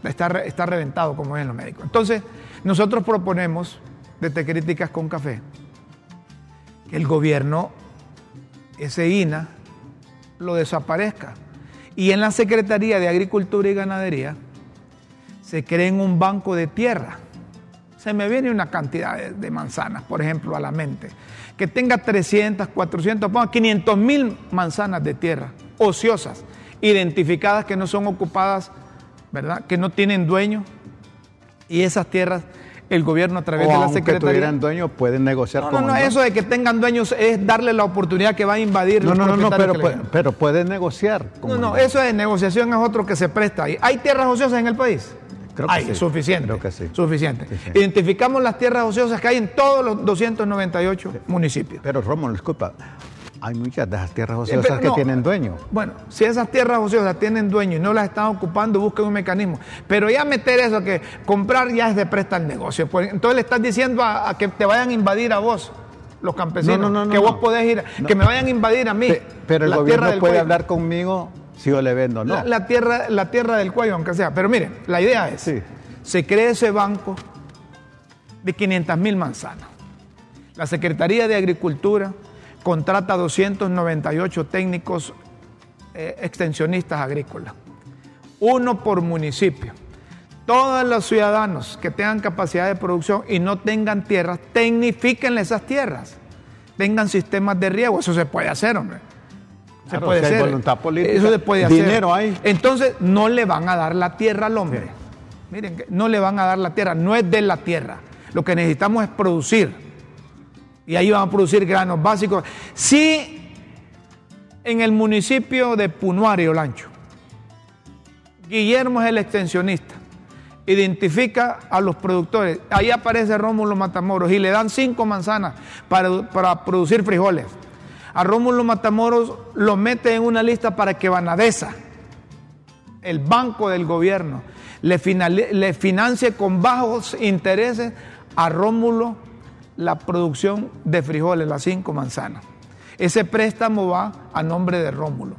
Está, está reventado como es en los médicos. Entonces, nosotros proponemos, desde Críticas con Café, que el gobierno, ese INA, lo desaparezca. Y en la Secretaría de Agricultura y Ganadería se creen un banco de tierra. Se me viene una cantidad de manzanas, por ejemplo, a la mente que tenga 300, 400, 500 mil manzanas de tierra ociosas, identificadas que no son ocupadas, ¿verdad? Que no tienen dueño. Y esas tierras, el gobierno a través de la Secretaría. que tuvieran dueño, pueden negociar no, No, no, eso de que tengan dueños es darle la oportunidad que va a invadir. No, no, no, pero, pero pueden negociar. No, no, eso de negociación es otro que se presta. ¿Hay tierras ociosas en el país? Creo que sí. suficiente. Creo que sí. Suficiente. Identificamos las tierras ociosas que hay en todos los 298 municipios. Pero Rómulo, disculpa, hay muchas de esas tierras ociosas que tienen dueño. Bueno, si esas tierras ociosas tienen dueño y no las están ocupando, busquen un mecanismo. Pero ya meter eso que comprar ya es de presta el negocio. Pues, entonces le estás diciendo a, que te vayan a invadir a vos los campesinos, que vos podés ir, que me vayan a invadir a mí. Pero el gobierno puede hablar conmigo si yo le vendo, ¿no? La, tierra, la tierra del cuello, aunque sea. Pero miren, la idea es, se crea ese banco de 500 mil manzanas. La Secretaría de Agricultura contrata 298 técnicos eh, extensionistas agrícolas, uno por municipio. Todos los ciudadanos que tengan capacidad de producción y no tengan tierras, tecnifiquen esas tierras, tengan sistemas de riego, eso se puede hacer, hombre se puede hacer. voluntad política. Eso se puede hacer. Dinero hay. Entonces, no le van a dar la tierra al hombre. Miren, no le van a dar la tierra, no es de la tierra. Lo que necesitamos es producir. Y ahí van a producir granos básicos. Si en el municipio de Punuario, Lancho, Guillermo es el extensionista, identifica a los productores, ahí aparece Rómulo Matamoros y le dan cinco manzanas para, para producir frijoles a Rómulo Matamoros lo mete en una lista para que Banadesa, el banco del gobierno, le, le financie con bajos intereses a Rómulo la producción de frijoles, las cinco manzanas. Ese préstamo va a nombre de Rómulo.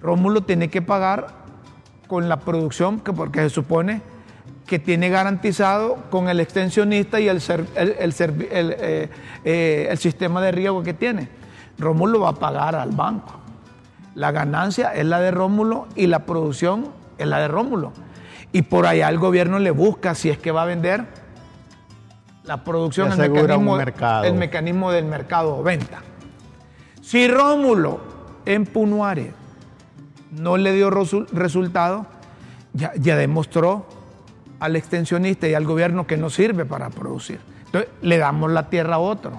Rómulo tiene que pagar con la producción, que porque se supone que tiene garantizado con el extensionista y el, eh, eh, el, sistema de riego que tiene. Rómulo va a pagar al banco. La ganancia es la de Rómulo y la producción es la de Rómulo. Y por allá el gobierno le busca si es que va a vender la producción, el mecanismo, el mecanismo del mercado o venta. Si Rómulo en Punuare no le dio resultado, ya, ya demostró al extensionista y al gobierno que no sirve para producir. Entonces le damos la tierra a otro.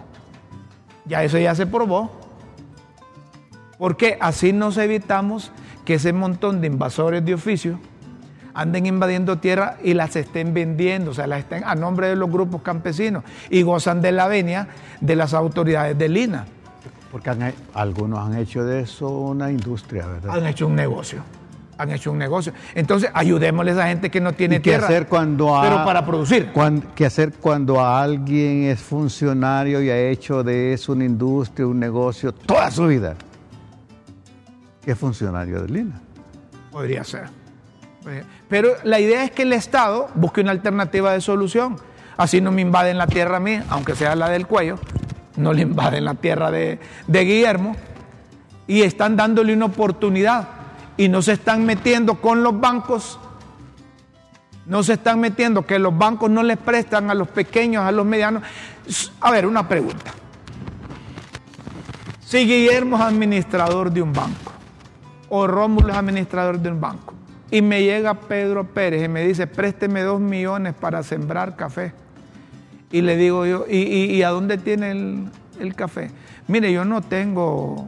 Ya eso ya se probó. Porque así nos evitamos que ese montón de invasores de oficio anden invadiendo tierra y las estén vendiendo, o sea, las estén a nombre de los grupos campesinos y gozan de la venia de las autoridades de Lina. Porque algunos han hecho de eso una industria, ¿verdad? Han hecho un negocio han hecho un negocio. Entonces, ayudémosle a esa gente que no tiene tierra, hacer cuando pero para producir. ¿Qué hacer cuando alguien es funcionario y ha hecho de eso una industria, un negocio toda su vida? es funcionario del INA. Podría ser. Pero la idea es que el Estado busque una alternativa de solución. Así no me invaden la tierra a mí, aunque sea la del cuello, no le invaden la tierra de, de Guillermo y están dándole una oportunidad y no se están metiendo con los bancos, no se están metiendo que los bancos no les prestan a los pequeños, a los medianos. A ver, una pregunta. Si Guillermo es administrador de un banco o Rómulo es administrador de un banco y me llega Pedro Pérez y me dice, présteme dos millones para sembrar café. Y le digo yo, ¿y, a dónde tiene el, café? Mire, yo no tengo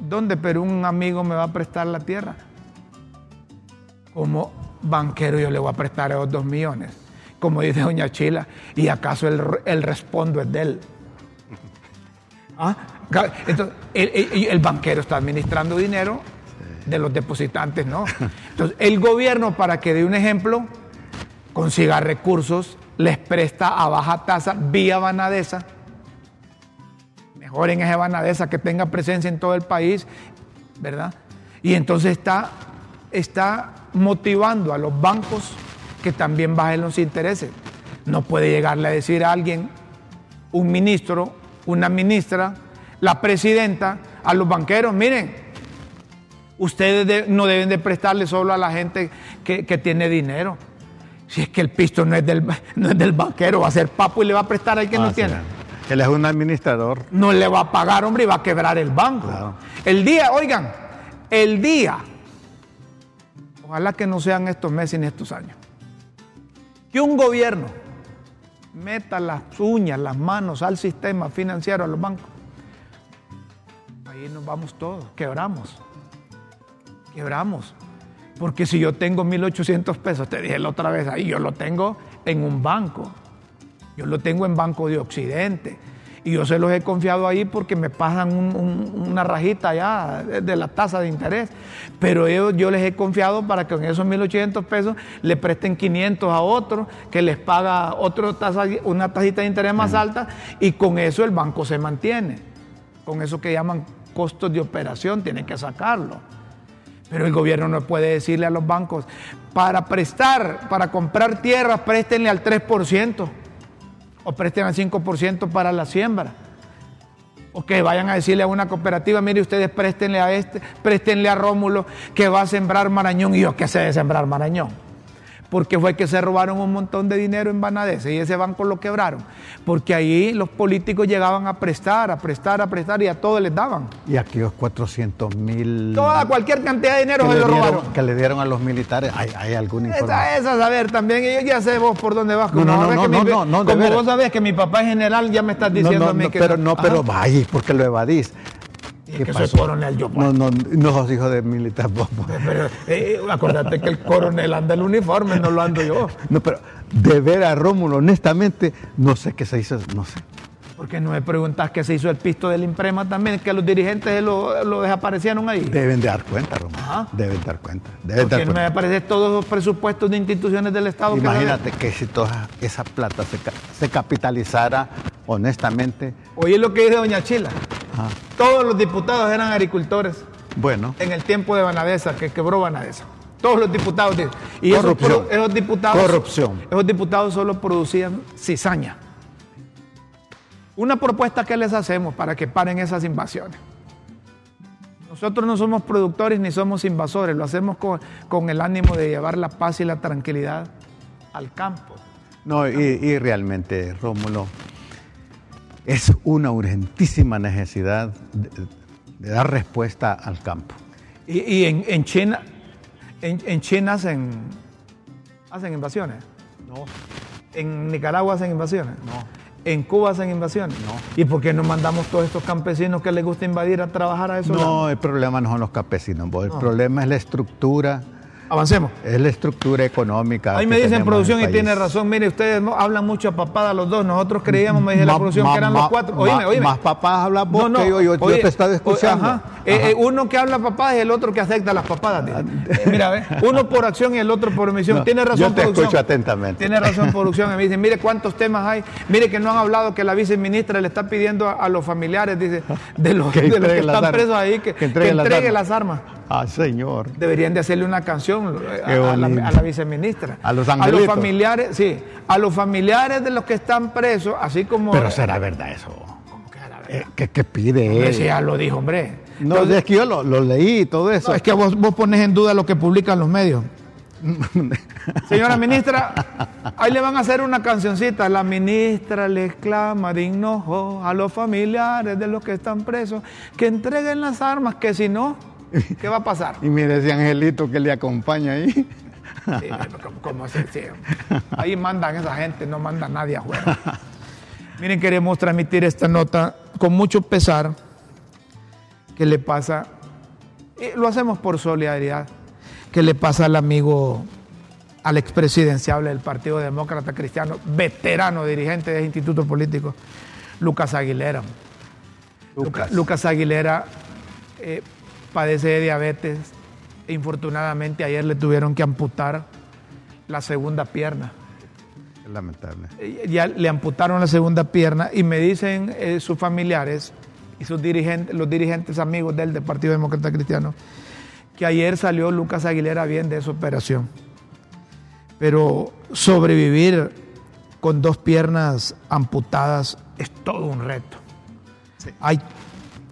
¿Dónde? Pero un amigo me va a prestar la tierra. Como banquero yo le voy a prestar esos dos millones. Como dice doña Chila, ¿y acaso el, respondo es de él? <laughs> ¿Ah? Entonces, el, banquero está administrando dinero de los depositantes, ¿no? Entonces, el gobierno, para que dé un ejemplo, consiga recursos, les presta a baja tasa vía Banadesa en esa Banadesa, que tenga presencia en todo el país, ¿verdad? Y entonces está, está motivando a los bancos que también bajen los intereses. No puede llegarle a decir a alguien, un ministro, una ministra, la presidenta, a los banqueros, miren, ustedes no deben de prestarle solo a la gente que, tiene dinero. Si es que el pisto no es del, <laughs> no es del banquero, va a ser papo y le va a prestar al que no ah, tiene. Él es un administrador. No le va a pagar, hombre, y va a quebrar el banco. El día, oigan, el día, ojalá que no sean estos meses ni estos años, que un gobierno meta las uñas, las manos al sistema financiero, a los bancos, ahí nos vamos todos, quebramos, quebramos. Porque si yo tengo 1.800 pesos, te dije la otra vez, ahí yo lo tengo en un banco. Yo lo tengo en Banco de Occidente. Y yo se los he confiado ahí porque me pasan una rajita ya de la tasa de interés. Pero yo les he confiado para que en esos 1.800 pesos le presten 500 a otro, que les paga otro tasa, una tasita de interés más alta y con eso el banco se mantiene. Con eso que llaman costos de operación, tienen que sacarlo. Pero el gobierno no puede decirle a los bancos, para prestar, para comprar tierras, préstenle al 3% o presten al 5% para la siembra. O que vayan a decirle a una cooperativa, mire, ustedes préstenle a este, préstenle a Rómulo que va a sembrar Marañón y yo qué sé de sembrar Marañón porque fue que se robaron un montón de dinero en Banadese y ese banco lo quebraron, porque ahí los políticos llegaban a prestar, a prestar, a prestar y a todos les daban. Y aquellos 400 mil... Toda, cualquier cantidad de dinero se lo robaron. que le dieron a los militares, ¿hay, hay alguna información? Esa, esa, a ver, también, yo ya sé vos por dónde vas. no, no, no, no, no, Como vos sabés que mi papá es general, ya me estás diciendo a mí que... Pero no, pero vaya, porque lo evadís. ¿Qué que pasó? coronel yo. No, no, no sos hijo de militar. Pero, eh, acordate que el coronel anda el uniforme, no lo ando yo. No, pero de ver a Rómulo, honestamente, no sé qué se hizo, no sé. Porque no me preguntas qué se hizo el pisto del imprema también, que los dirigentes lo, desaparecieron ahí. Deben de dar cuenta, Rómulo. Deben dar cuenta. Deben Porque no me aparece todos los presupuestos de instituciones del Estado. Imagínate que, si toda esa plata se, se capitalizara honestamente. Oye lo que dice doña Chila. Todos los diputados eran agricultores. Bueno. En el tiempo de Banadesa, que quebró Banadesa. Todos los diputados. Y Corrupción. Esos, diputados. Corrupción. Esos diputados solo producían cizaña. Una propuesta que les hacemos para que paren esas invasiones. Nosotros no somos productores ni somos invasores, lo hacemos con, con el ánimo de llevar la paz y la tranquilidad al campo. No, y, y realmente, Rómulo, es una urgentísima necesidad de, dar respuesta al campo. ¿Y, en, China, en, China hacen, hacen invasiones? No. ¿En Nicaragua hacen invasiones? No. ¿En Cuba hacen invasiones? No. ¿Y por qué no mandamos todos estos campesinos que les gusta invadir a trabajar a eso? No, el problema no son los campesinos, el problema es la estructura Avancemos. Es la estructura económica. Ahí me dicen producción y tiene razón. Mire, ustedes hablan mucho a papada los dos. Nosotros creíamos, me dice la producción, que eran los cuatro. Oíme, oíme. Más papás hablan vos no, yo, yo, te estaba escuchando. Eh, eh, uno que habla papadas y el otro que acepta las papadas. <laughs> Mira, ve, uno por acción y el otro por omisión. tiene razón, yo te escucho atentamente. Tiene razón, producción. Y me dicen, mire cuántos temas hay. Mire que no han hablado que la viceministra le está pidiendo a, los familiares, dice, de los que, están presos ahí, que, que entreguen las armas Ah, señor. Deberían de hacerle una canción a, a la, a la viceministra. A los A los angelitos. familiares, sí, a los familiares de los que están presos, así como... Pero será verdad eso. Eh, ¿Qué, qué pide Hombre, él? si ya lo dijo, hombre. No, Entonces, es que yo lo, lo leí y todo eso. no, es que vos, vos pones en duda lo que publican los medios. <laughs> Señora ministra, ahí le van a hacer una cancioncita. La ministra le exclama de enojo a los familiares de los que están presos que entreguen las armas, que si no, <laughs> ¿qué va a pasar? Y mire ese angelito que le acompaña ahí. Sí, ¿cómo- cómo hacer? Sí. Ahí mandan esa gente, no manda nadie afuera. <laughs> Miren, queremos transmitir esta nota con mucho pesar que le pasa, y lo hacemos por solidaridad, que le pasa al amigo, al expresidenciable del Partido Demócrata Cristiano, veterano dirigente de instituto político, Lucas Aguilera. Lucas, Lucas Aguilera eh, padece de diabetes. Infortunadamente ayer le tuvieron que amputar la segunda pierna. Es lamentable. Eh, Ya le amputaron la segunda pierna y me dicen eh, sus familiares y sus dirigentes, los dirigentes amigos del, del Partido Demócrata Cristiano que ayer salió Lucas Aguilera bien de esa operación. Pero sobrevivir con dos piernas amputadas es todo un reto. Hay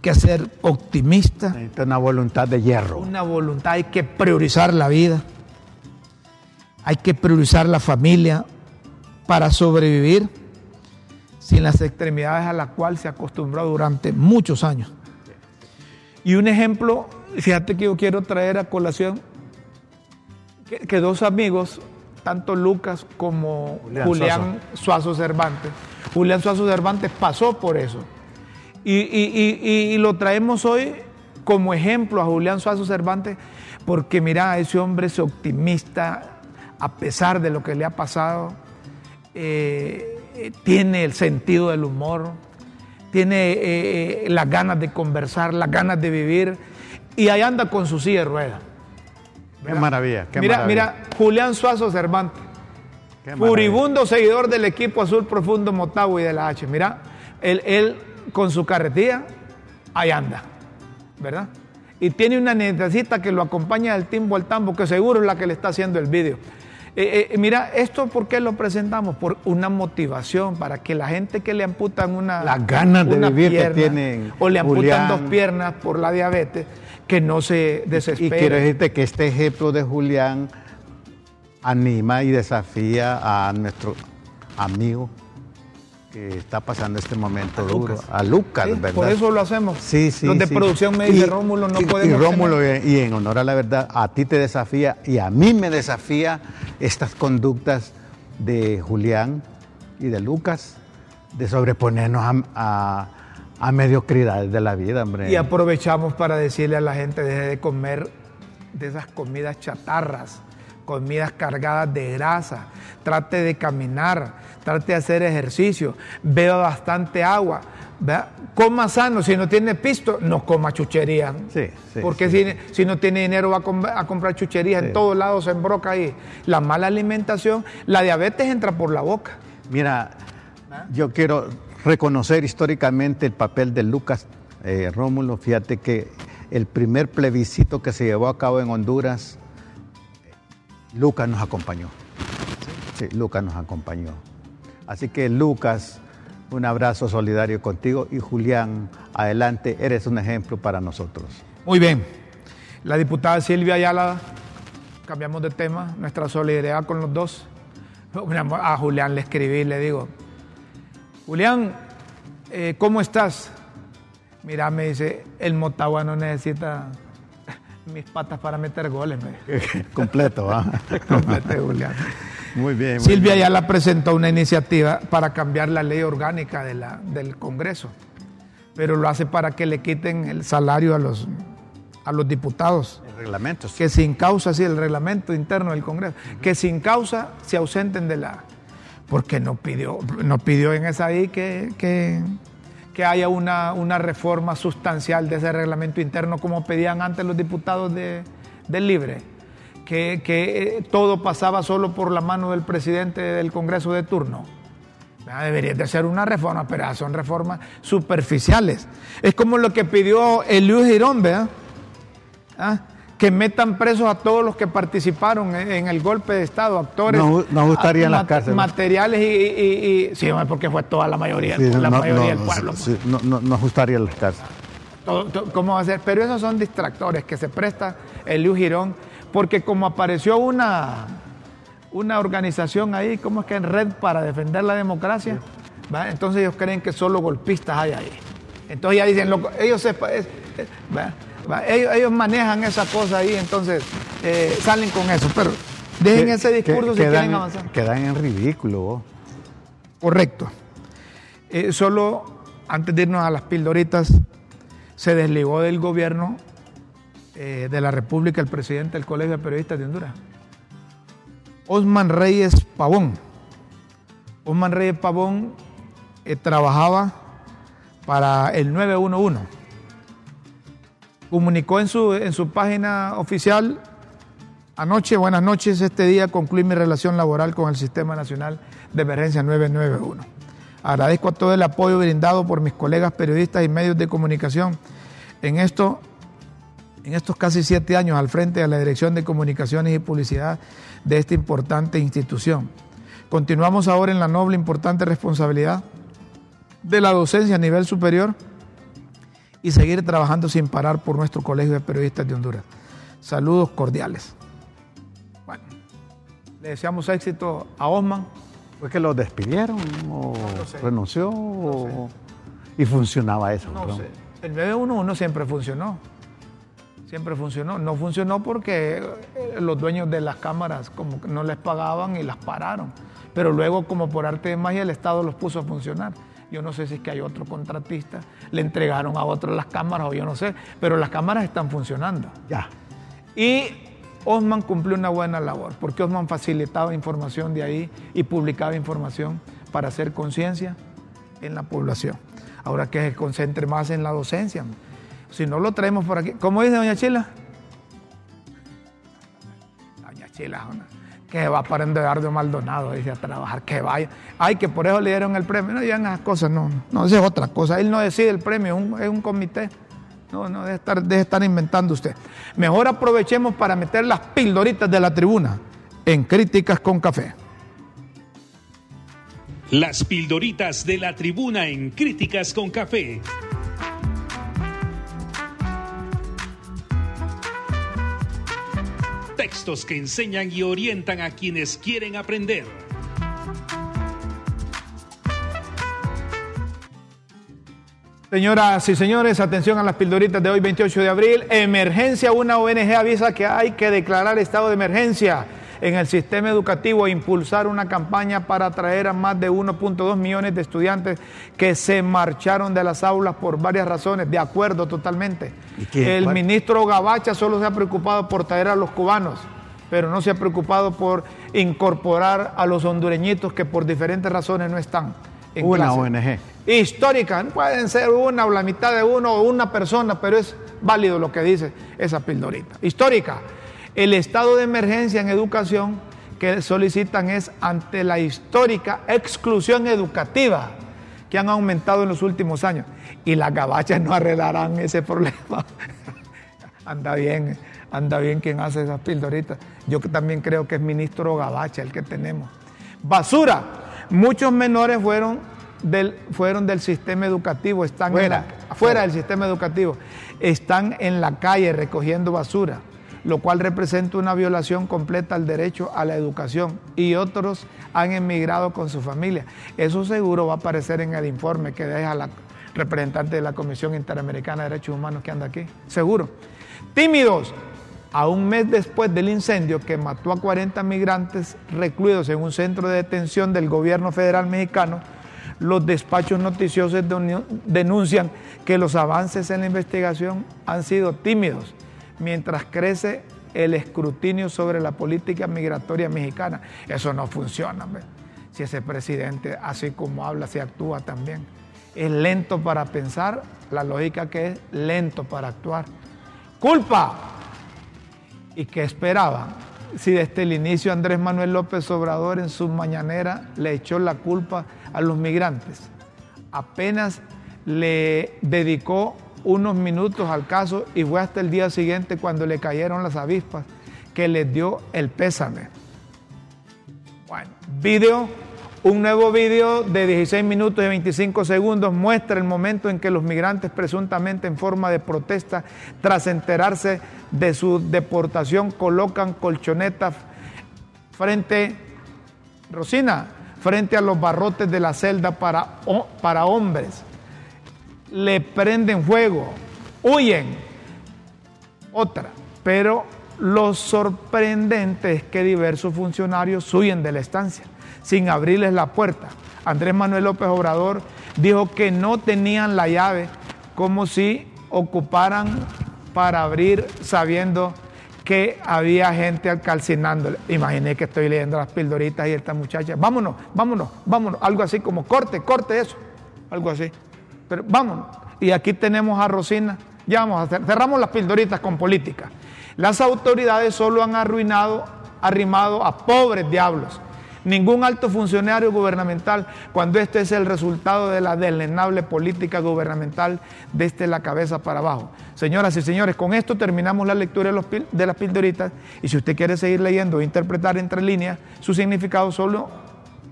que ser optimista, Necesita una voluntad de hierro. una voluntad, hay que priorizar la vida, hay que priorizar la familia para sobrevivir sin las extremidades a las cuales se acostumbró durante muchos años. Y un ejemplo, fíjate que yo quiero traer a colación que, que dos amigos, tanto Lucas como Julián Julián, Suazo Cervantes, Julián Suazo Cervantes pasó por eso. Y, y- y- y- lo traemos hoy como ejemplo a Julián Suazo Cervantes, porque mira, ese hombre es optimista, a pesar de lo que le ha pasado, eh, tiene el sentido del humor, tiene eh, eh, las ganas de conversar, las ganas de vivir, y ahí anda con su silla de ruedas. Qué maravilla. Qué mira, maravilla. mira, Julián Suazo Cervantes. Furibundo seguidor del equipo azul profundo Motagua y de la H. Mira, él, él con su carretilla, ahí anda, ¿verdad? Y tiene una necesita que lo acompaña del timbo al tambo, que seguro es la que le está haciendo el vídeo. Eh, eh, mira, esto por qué lo presentamos? Por una motivación, para que la gente que le amputan una, Las ganas de vivir que tienen o le amputan Julián. dos piernas por la diabetes, que no se Y desespere. quiero decirte que este ejemplo de Julián anima y desafía a nuestro amigo que está pasando este momento duro, a Lucas, Sí, ¿verdad? por eso lo hacemos. Sí, sí. Los de sí. producción me Rómulo, no y- podemos. Y Rómulo, tener". y en honor a la verdad, a ti te desafía y a mí me desafía estas conductas de Julián y de Lucas de sobreponernos a, a, a mediocridades de la vida, hombre. Y aprovechamos para decirle a la gente, deje de comer de esas comidas chatarras, comidas cargadas de grasa, trate de caminar, trate de hacer ejercicio, beba bastante agua, ¿verdad? coma sano, si no tiene pisto, no coma chuchería. Sí, sí, Porque sí. Si, si no tiene dinero va a, com- a comprar chucherías, en todos lados se embroca ahí. La mala alimentación, la diabetes entra por la boca. Mira, yo quiero reconocer históricamente el papel de Lucas eh, Rómulo. Fíjate que el primer plebiscito que se llevó a cabo en Honduras, Lucas nos acompañó. Sí, Lucas nos acompañó. Así que Lucas, un abrazo solidario contigo y Julián, adelante, eres un ejemplo para nosotros. Muy bien. La diputada Silvia Ayala, cambiamos de tema, nuestra solidaridad con los dos. A Julián le escribí y le digo, Julián, eh, ¿cómo estás? Mira, me dice, el Motagua no necesita <laughs> mis patas para meter goles. Me. <laughs> Completo, ¿ah? <laughs> Complete, Julián. Muy bien. muy Silvia bien. Ayala presentó una iniciativa para cambiar la ley orgánica de la- del Congreso, pero lo hace para que le quiten el salario a los, a los diputados. Reglamentos. que sin causa, sí, el reglamento interno del Congreso, que sin causa se ausenten de la... Porque no pidió, no pidió en esa ahí que, que, que haya una, una reforma sustancial de ese reglamento interno como pedían antes los diputados de, del Libre, que, que eh, todo pasaba solo por la mano del presidente del Congreso de turno. Ah, Debería de ser una reforma, pero son reformas superficiales. Es como lo que pidió Eliud Girón, ¿verdad? ¿Ah? que metan presos a todos los que participaron en el golpe de Estado, actores. No, no las cárceles. Materiales y, Sí, porque fue toda la mayoría, la mayoría del pueblo. Sí, no, no, gustaría en las cárceles. ¿Cómo va a ser? Pero esos son distractores que se presta el Liu Girón, porque como apareció una, una organización ahí, ¿cómo es que en red para defender la democracia? Entonces ellos creen que solo golpistas hay ahí. Entonces ya dicen, ellos, se, ellos, manejan esa cosa ahí, entonces eh, salen con eso. Pero dejen ese discurso si quieren avanzar. Quedan en ridículo. Correcto. Eh, solo antes de irnos a las pildoritas, se desligó del gobierno eh, de la República el presidente del Colegio de Periodistas de Honduras, Osman Reyes Pavón. Osman Reyes Pavón trabajaba para el 911 comunicó en su, en su página oficial, anoche, buenas noches, este día concluí mi relación laboral con el Sistema Nacional de Emergencia 991. Agradezco a todo el apoyo brindado por mis colegas periodistas y medios de comunicación en, esto, en estos casi siete años al frente de la Dirección de Comunicaciones y Publicidad de esta importante institución. Continuamos ahora en la noble, importante responsabilidad de la docencia a nivel superior y seguir trabajando sin parar por nuestro Colegio de Periodistas de Honduras. Saludos cordiales. Bueno, le deseamos éxito a Osman. ¿Fue que lo despidieron o renunció y funcionaba eso? No sé. El 911 siempre funcionó. Siempre funcionó. No funcionó porque eh, los dueños de las cámaras como no les pagaban y las pararon. Pero luego, como por arte de magia, el Estado los puso a funcionar. Yo no sé si es que hay otro contratista, le entregaron a otro las cámaras o yo no sé, pero las cámaras están funcionando. Ya. Y Osman cumplió una buena labor, porque Osman facilitaba información de ahí y publicaba información para hacer conciencia en la población. Ahora que se concentre más en la docencia. Si no lo traemos por aquí. ¿Cómo dice doña Chila? Doña Chila, que va para Eduardo Maldonado, dice a trabajar, que vaya. Ay, que por eso le dieron el premio. No digan esas cosas, no, no, eso es otra cosa. Él no decide el premio, es un, comité. No, no, debe estar, debe estar inventando usted. Mejor aprovechemos para meter las pildoritas de la tribuna en Críticas con Café. Las pildoritas de la tribuna en Críticas con Café. Textos que enseñan y orientan a quienes quieren aprender. Señoras y señores, atención a las pildoritas de hoy 28 de abril. Emergencia, una ONG avisa que hay que declarar estado de emergencia en el sistema educativo e impulsar una campaña para atraer a más de 1.2 millones de estudiantes que se marcharon de las aulas por varias razones. De acuerdo totalmente. El ministro Gabacha solo se ha preocupado por traer a los cubanos, pero no se ha preocupado por incorporar a los hondureñitos que por diferentes razones no están. En una ONG. Histórica, pueden ser una o la mitad de uno o una persona, pero es válido lo que dice esa pildorita. Histórica. El estado de emergencia en educación que solicitan es ante la histórica exclusión educativa que han aumentado en los últimos años. Y las gabachas no arreglarán ese problema. <laughs> anda bien, anda bien quien hace esas pildoritas. Yo también creo que es ministro Gabacha el que tenemos. Basura. Muchos menores fueron del, fueron del sistema educativo, están fuera, fuera del sistema educativo, están en la calle recogiendo basura lo cual representa una violación completa al derecho a la educación y otros han emigrado con su familia. Eso seguro va a aparecer en el informe que deja la representante de la Comisión Interamericana de Derechos Humanos que anda aquí, seguro. Tímidos, a un mes después del incendio que mató a 40 migrantes recluidos en un centro de detención del gobierno federal mexicano, los despachos noticiosos denuncian que los avances en la investigación han sido tímidos mientras crece el escrutinio sobre la política migratoria mexicana. Eso no funciona. Si ese presidente, así como habla, se actúa también. Es lento para pensar, la lógica que es lento para actuar. Culpa. ¿Y qué esperaba? Si desde el inicio Andrés Manuel López Obrador en su mañanera le echó la culpa a los migrantes. Apenas le dedicó unos minutos al caso y fue hasta el día siguiente cuando le cayeron las avispas que les dio el pésame. Bueno, video, un nuevo video de 16 minutos y 25 segundos muestra el momento en que los migrantes presuntamente en forma de protesta tras enterarse de su deportación colocan colchonetas frente, Rosina, frente a los barrotes de la celda para, para hombres. Le prenden fuego, huyen. Otra, pero lo sorprendente es que diversos funcionarios huyen de la estancia sin abrirles la puerta. Andrés Manuel López Obrador dijo que no tenían la llave, como si ocuparan para abrir sabiendo que había gente calcinándole. Imaginé que estoy leyendo las pildoritas y esta muchacha, vámonos, vámonos, vámonos, algo así como corte, corte eso, algo así. Pero vámonos. Y aquí tenemos a Rosina, ya vamos a hacer, cerramos las pildoritas con política. Las autoridades solo han arruinado, arrimado a pobres diablos. Ningún alto funcionario gubernamental, cuando este es el resultado de la delenable política gubernamental desde la cabeza para abajo. Señoras y señores, con esto terminamos la lectura de, los de las pildoritas y si usted quiere seguir leyendo e interpretar entre líneas su significado, solo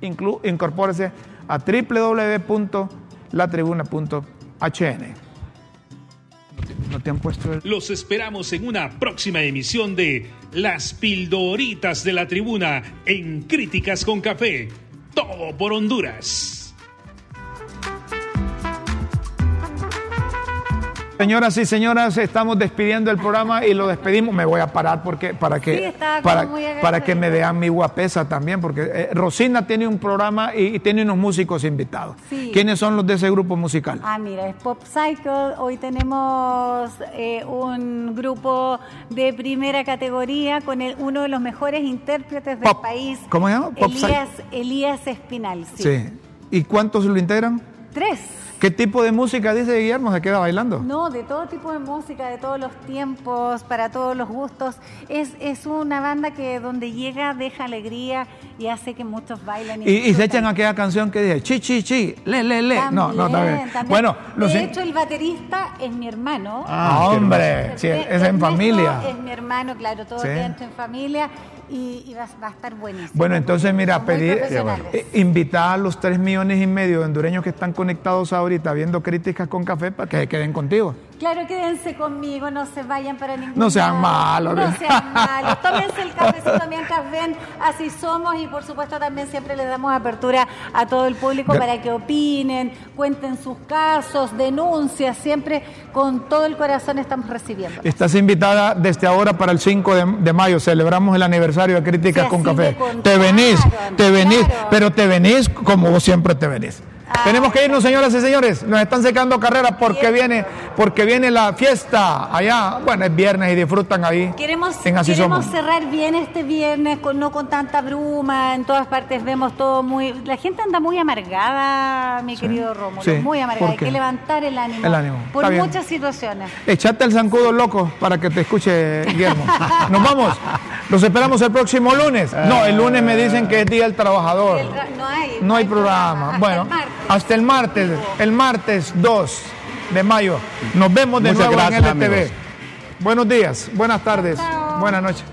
incorpórese a www.latribuna.hn Los esperamos en una próxima emisión de Las Pildoritas de la Tribuna en Críticas con Café. Todo por Honduras. Señoras y señoras, estamos despidiendo el programa y lo despedimos. Me voy a parar porque para que para, para que me vean mi guapesa también, porque eh, Rosina tiene un programa y, tiene unos músicos invitados. ¿Quiénes son los de ese grupo musical? Ah, mira, es Pop Cycle. Hoy tenemos eh, un grupo de primera categoría con uno de los mejores intérpretes del país. ¿Cómo se llama? Elías, Elías Espinal. sí. ¿Y cuántos lo integran? Tres. ¿Qué tipo de música dice Guillermo? ¿Se queda bailando? No, de todo tipo de música, de todos los tiempos, para todos los gustos. Es, es una banda que donde llega deja alegría y hace que muchos bailen. Y, se echan aquella canción que dice chi, chi, chi, le, le, le. no, no, está bien. Bueno, de hecho, el baterista es mi hermano. Ah, hombre, sí, es, en familia. Es mi hermano, claro, todo dentro en familia y, va, a estar buenísimo. Bueno, entonces mira, pedir, eh, invitar a los tres millones y medio de hondureños que están conectados ahorita viendo críticas con café para que se queden contigo. Claro, quédense conmigo, no se vayan para ningún No sean malos. No sean malos. <laughs> Tómense el cafecito mientras ven, así somos y por supuesto también siempre les damos apertura a todo el público para que opinen, cuenten sus casos, denuncias, siempre con todo el corazón estamos recibiendo. Estás invitada desde ahora para el 5 de, mayo, celebramos el aniversario de Críticas con Café. Te venís, te venís, pero te venís como vos siempre te venís. Tenemos que irnos, señoras y señores. Nos están secando carreras porque viene, porque viene la fiesta allá. Bueno, es viernes y disfrutan ahí. Queremos, queremos cerrar bien este viernes, con, no con tanta bruma. En todas partes vemos todo muy. La gente anda muy amargada, mi querido Rómulo. muy amargada. Hay que levantar el ánimo. El ánimo. Por muchas situaciones. Echate el zancudo loco para que te escuche Guillermo. <laughs> Nos vamos. Los esperamos el próximo lunes. No, el lunes me dicen que es Día del Trabajador. no hay, no hay programa. Bueno. Hasta el martes, el martes 2 de mayo. Nos vemos de nuevo en LTV. Buenos días, buenas tardes, buenas noches.